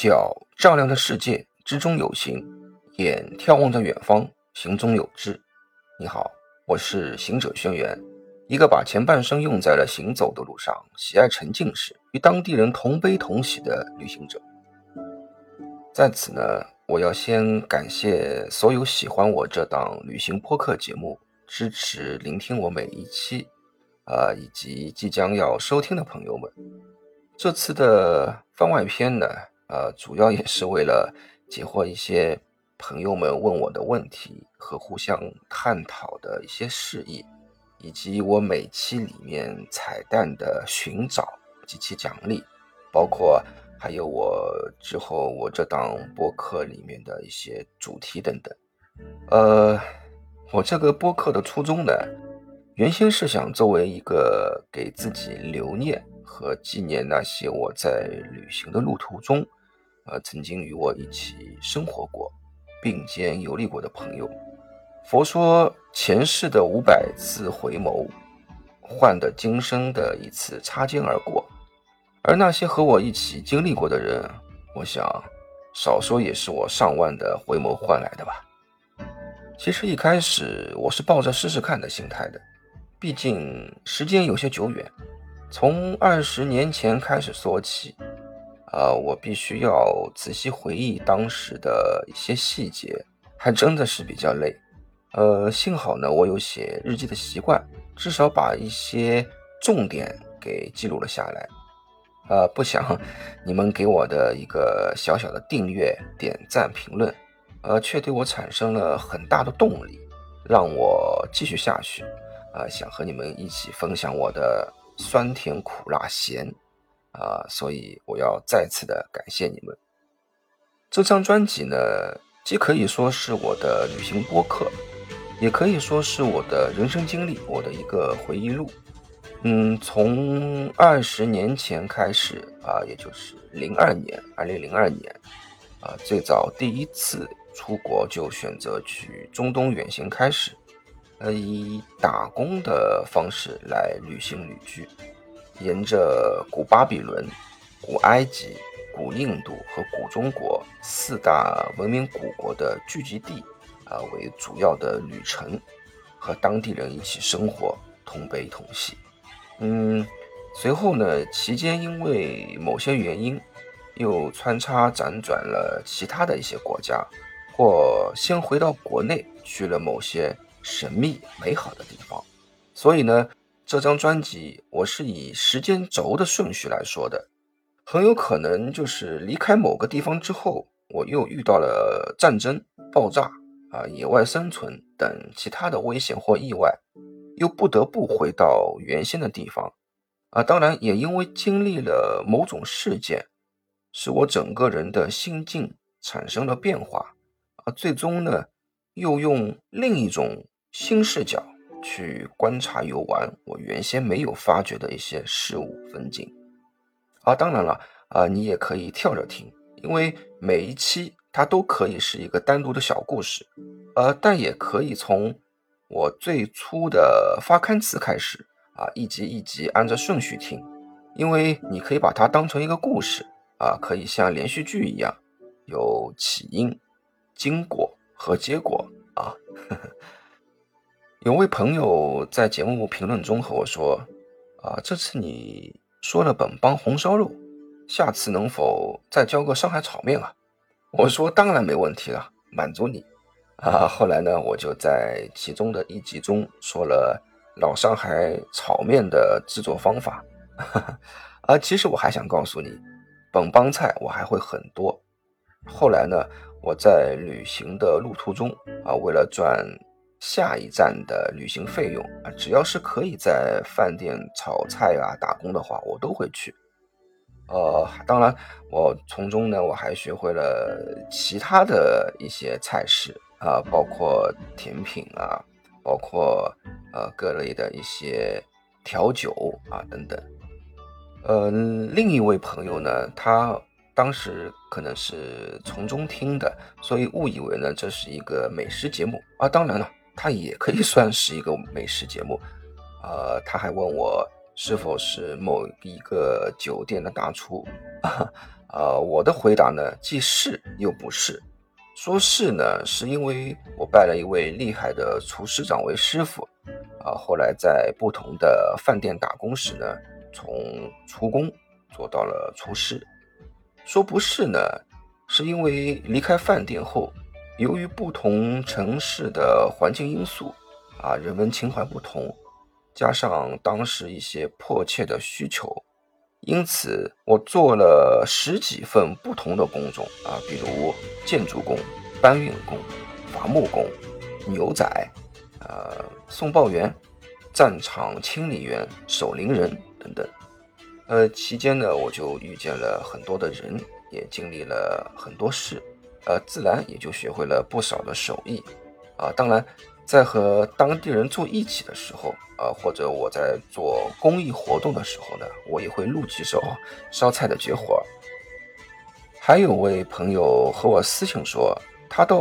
脚丈量着世界，之中有形；眼眺望着远方，行中有志。你好，我是行者轩辕，一个把前半生用在了行走的路上，喜爱沉浸式与当地人同悲同喜的旅行者。在此呢，我要先感谢所有喜欢我这档旅行播客节目、支持聆听我每一期，呃，以及即将要收听的朋友们。这次的番外篇呢，呃，主要也是为了解惑一些朋友们问我的问题和互相探讨的一些事宜，以及我每期里面彩蛋的寻找及其奖励，包括还有我之后我这档播客里面的一些主题等等。呃，我这个播客的初衷呢，原先是想作为一个给自己留念。和纪念那些我在旅行的路途中，呃，曾经与我一起生活过、并肩游历过的朋友。佛说前世的五百次回眸，换得今生的一次擦肩而过。而那些和我一起经历过的人，我想少说也是我上万的回眸换来的吧。其实一开始我是抱着试试看的心态的，毕竟时间有些久远。从二十年前开始说起，啊，我必须要仔细回忆当时的一些细节，还真的是比较累。呃，幸好呢，我有写日记的习惯，至少把一些重点给记录了下来。呃，不想 你们给我的一个小小的订阅、点赞、评论，呃，却对我产生了很大的动力，让我继续下去。啊，想和你们一起分享我的。酸甜苦辣咸，啊，所以我要再次的感谢你们。这张专辑呢，既可以说是我的旅行播客，也可以说是我的人生经历，我的一个回忆录。嗯，从二十年前开始啊，也就是零二年，二零零二年，啊，最早第一次出国就选择去中东远行开始。呃，以打工的方式来旅行旅居，沿着古巴比伦、古埃及、古印度和古中国四大文明古国的聚集地啊为主要的旅程，和当地人一起生活，同悲同喜。嗯，随后呢，期间因为某些原因，又穿插辗转了其他的一些国家，或先回到国内去了某些。神秘美好的地方，所以呢，这张专辑我是以时间轴的顺序来说的，很有可能就是离开某个地方之后，我又遇到了战争、爆炸啊、野外生存等其他的危险或意外，又不得不回到原先的地方啊。当然，也因为经历了某种事件，使我整个人的心境产生了变化啊，最终呢，又用另一种。新视角去观察游玩，我原先没有发觉的一些事物风景。啊，当然了，啊，你也可以跳着听，因为每一期它都可以是一个单独的小故事。呃，但也可以从我最初的发刊词开始，啊，一集一集按照顺序听，因为你可以把它当成一个故事，啊，可以像连续剧一样，有起因、经过和结果啊。呵 呵有位朋友在节目评论中和我说：“啊，这次你说了本帮红烧肉，下次能否再教个上海炒面啊？”我说：“当然没问题了，满足你。”啊，后来呢，我就在其中的一集中说了老上海炒面的制作方法。啊，其实我还想告诉你，本帮菜我还会很多。后来呢，我在旅行的路途中啊，为了赚。下一站的旅行费用啊，只要是可以在饭店炒菜啊打工的话，我都会去。呃，当然，我从中呢，我还学会了其他的一些菜式啊，包括甜品啊，包括呃各类的一些调酒啊等等。呃，另一位朋友呢，他当时可能是从中听的，所以误以为呢这是一个美食节目啊。当然了。它也可以算是一个美食节目，呃，他还问我是否是某一个酒店的大厨，呃，我的回答呢，既是又不是。说是呢，是因为我拜了一位厉害的厨师长为师傅，啊，后来在不同的饭店打工时呢，从厨工做到了厨师。说不是呢，是因为离开饭店后，由于不同城市的环境因素，啊，人文情怀不同，加上当时一些迫切的需求。因此，我做了十几份不同的工种啊，比如建筑工、搬运工、伐木工、牛仔，呃，送报员、战场清理员、守灵人等等。呃，期间呢，我就遇见了很多的人，也经历了很多事，呃，自然也就学会了不少的手艺啊。当然。在和当地人住一起的时候，啊，或者我在做公益活动的时候呢，我也会录几首烧菜的绝活。还有位朋友和我私信说，他到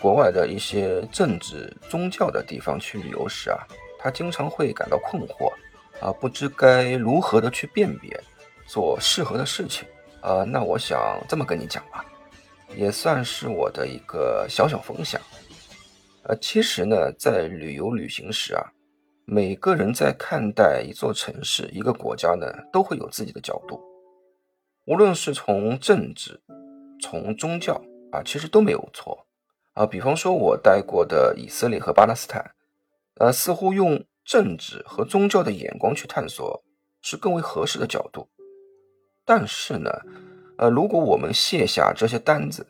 国外的一些政治宗教的地方去旅游时啊，他经常会感到困惑，啊，不知该如何的去辨别，做适合的事情。啊，那我想这么跟你讲吧，也算是我的一个小小分享。呃，其实呢，在旅游旅行时啊，每个人在看待一座城市、一个国家呢，都会有自己的角度。无论是从政治、从宗教啊，其实都没有错啊。比方说，我待过的以色列和巴勒斯坦，呃，似乎用政治和宗教的眼光去探索是更为合适的角度。但是呢，呃，如果我们卸下这些单子，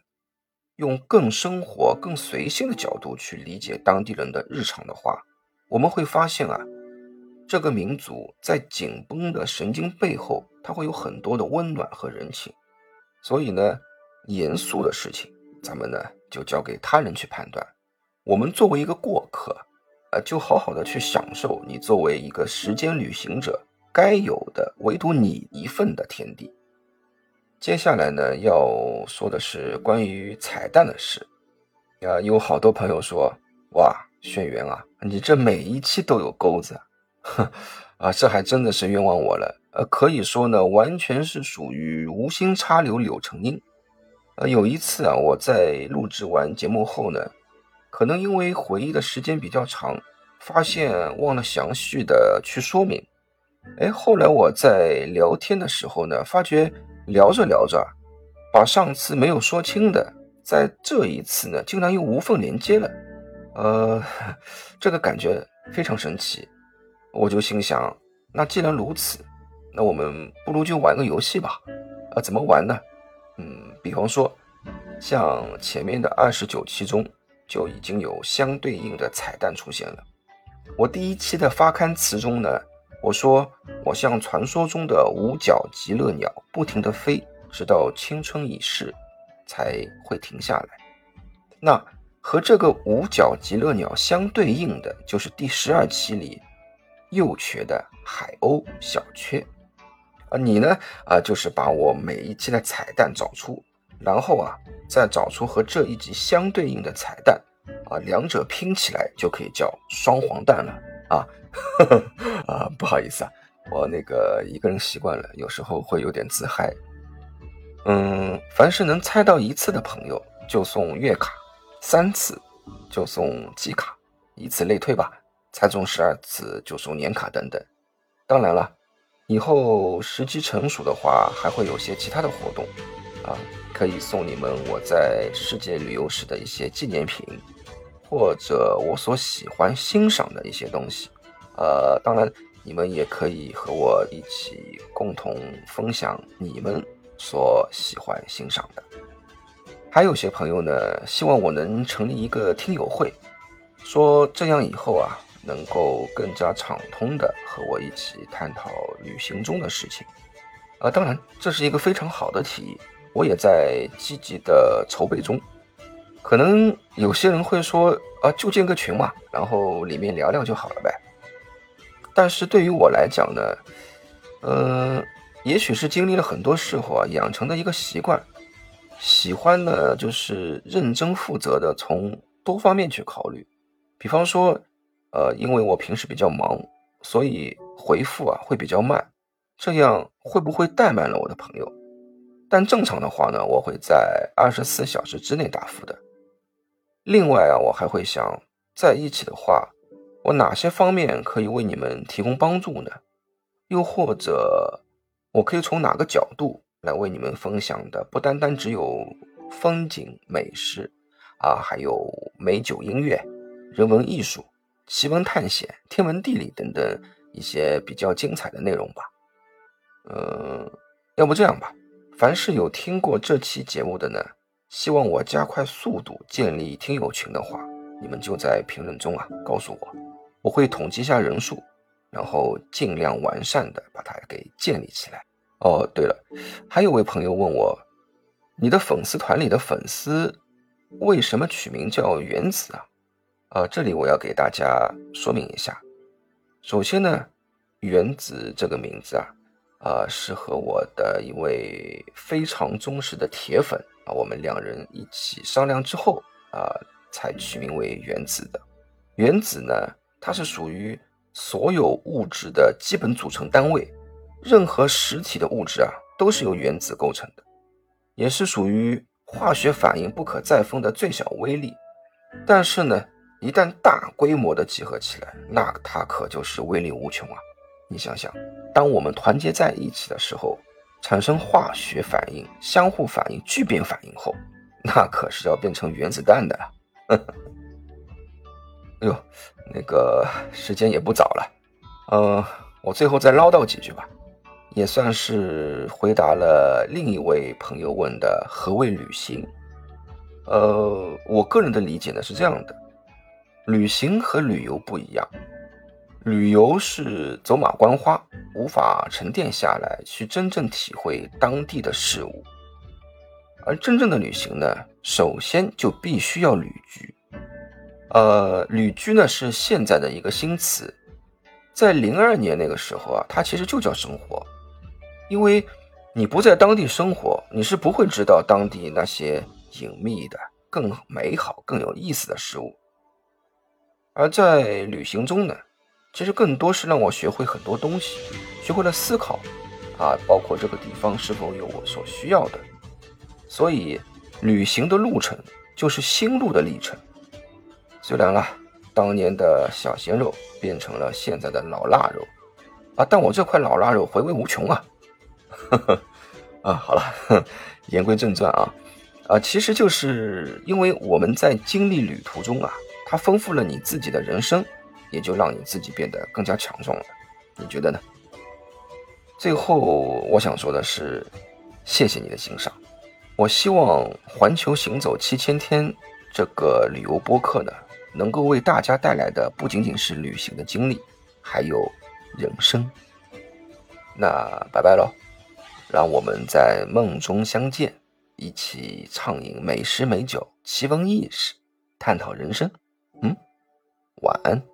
用更生活、更随性的角度去理解当地人的日常的话，我们会发现啊，这个民族在紧绷的神经背后，它会有很多的温暖和人情。所以呢，严肃的事情，咱们呢就交给他人去判断。我们作为一个过客，呃，就好好的去享受你作为一个时间旅行者该有的，唯独你一份的天地。接下来呢，要说的是关于彩蛋的事。啊，有好多朋友说，哇，轩辕啊，你这每一期都有钩子，啊，这还真的是冤枉我了。呃，可以说呢，完全是属于无心插柳柳成荫。呃，有一次啊，我在录制完节目后呢，可能因为回忆的时间比较长，发现忘了详细的去说明。哎，后来我在聊天的时候呢，发觉。聊着聊着，把上次没有说清的，在这一次呢，竟然又无缝连接了。呃，这个感觉非常神奇。我就心想，那既然如此，那我们不如就玩个游戏吧。啊，怎么玩呢？嗯，比方说，像前面的二十九期中就已经有相对应的彩蛋出现了。我第一期的发刊词中呢。我说，我像传说中的五角极乐鸟，不停地飞，直到青春已逝，才会停下来。那和这个五角极乐鸟相对应的，就是第十二期里幼缺的海鸥小雀。啊，你呢？啊，就是把我每一期的彩蛋找出，然后啊，再找出和这一集相对应的彩蛋，啊，两者拼起来就可以叫双黄蛋了啊。啊，不好意思啊，我那个一个人习惯了，有时候会有点自嗨。嗯，凡是能猜到一次的朋友就送月卡，三次就送季卡，以此类推吧。猜中十二次就送年卡等等。当然了，以后时机成熟的话，还会有些其他的活动啊，可以送你们我在世界旅游时的一些纪念品，或者我所喜欢欣赏的一些东西。呃，当然，你们也可以和我一起共同分享你们所喜欢欣赏的。还有些朋友呢，希望我能成立一个听友会，说这样以后啊，能够更加畅通的和我一起探讨旅行中的事情。啊，当然，这是一个非常好的提议，我也在积极的筹备中。可能有些人会说，啊，就建个群嘛，然后里面聊聊就好了呗。但是对于我来讲呢，呃，也许是经历了很多事后啊，养成的一个习惯，喜欢呢就是认真负责的从多方面去考虑。比方说，呃，因为我平时比较忙，所以回复啊会比较慢，这样会不会怠慢了我的朋友？但正常的话呢，我会在二十四小时之内答复的。另外啊，我还会想在一起的话，我哪些方面可以为你们提供帮助呢？又或者，我可以从哪个角度来为你们分享的？不单单只有风景美食啊，还有美酒音乐、人文艺术、奇闻探险、天文地理等等一些比较精彩的内容吧。嗯，要不这样吧，凡是有听过这期节目的呢。希望我加快速度建立听友群的话，你们就在评论中啊告诉我，我会统计一下人数，然后尽量完善的把它给建立起来。哦，对了，还有位朋友问我，你的粉丝团里的粉丝为什么取名叫原子啊？呃，这里我要给大家说明一下，首先呢，原子这个名字啊，啊是和我的一位非常忠实的铁粉。啊，我们两人一起商量之后啊，才取名为原子的。原子呢，它是属于所有物质的基本组成单位，任何实体的物质啊，都是由原子构成的，也是属于化学反应不可再分的最小微粒。但是呢，一旦大规模的集合起来，那它可就是威力无穷啊！你想想，当我们团结在一起的时候。产生化学反应、相互反应、聚变反应后，那可是要变成原子弹的。哎呦，那个时间也不早了，呃，我最后再唠叨几句吧，也算是回答了另一位朋友问的何谓旅行。呃，我个人的理解呢是这样的，旅行和旅游不一样。旅游是走马观花，无法沉淀下来去真正体会当地的事物。而真正的旅行呢，首先就必须要旅居。呃，旅居呢是现在的一个新词，在零二年那个时候啊，它其实就叫生活，因为你不在当地生活，你是不会知道当地那些隐秘的、更美好、更有意思的事物。而在旅行中呢。其实更多是让我学会很多东西，学会了思考，啊，包括这个地方是否有我所需要的。所以，旅行的路程就是心路的历程。虽然啊，当年的小鲜肉变成了现在的老腊肉，啊，但我这块老腊肉回味无穷啊。呵呵，啊，好了，言归正传啊，啊，其实就是因为我们在经历旅途中啊，它丰富了你自己的人生。也就让你自己变得更加强壮了，你觉得呢？最后我想说的是，谢谢你的欣赏。我希望《环球行走七千天》这个旅游播客呢，能够为大家带来的不仅仅是旅行的经历，还有人生。那拜拜喽，让我们在梦中相见，一起畅饮美食美酒，奇闻异事，探讨人生。嗯，晚安。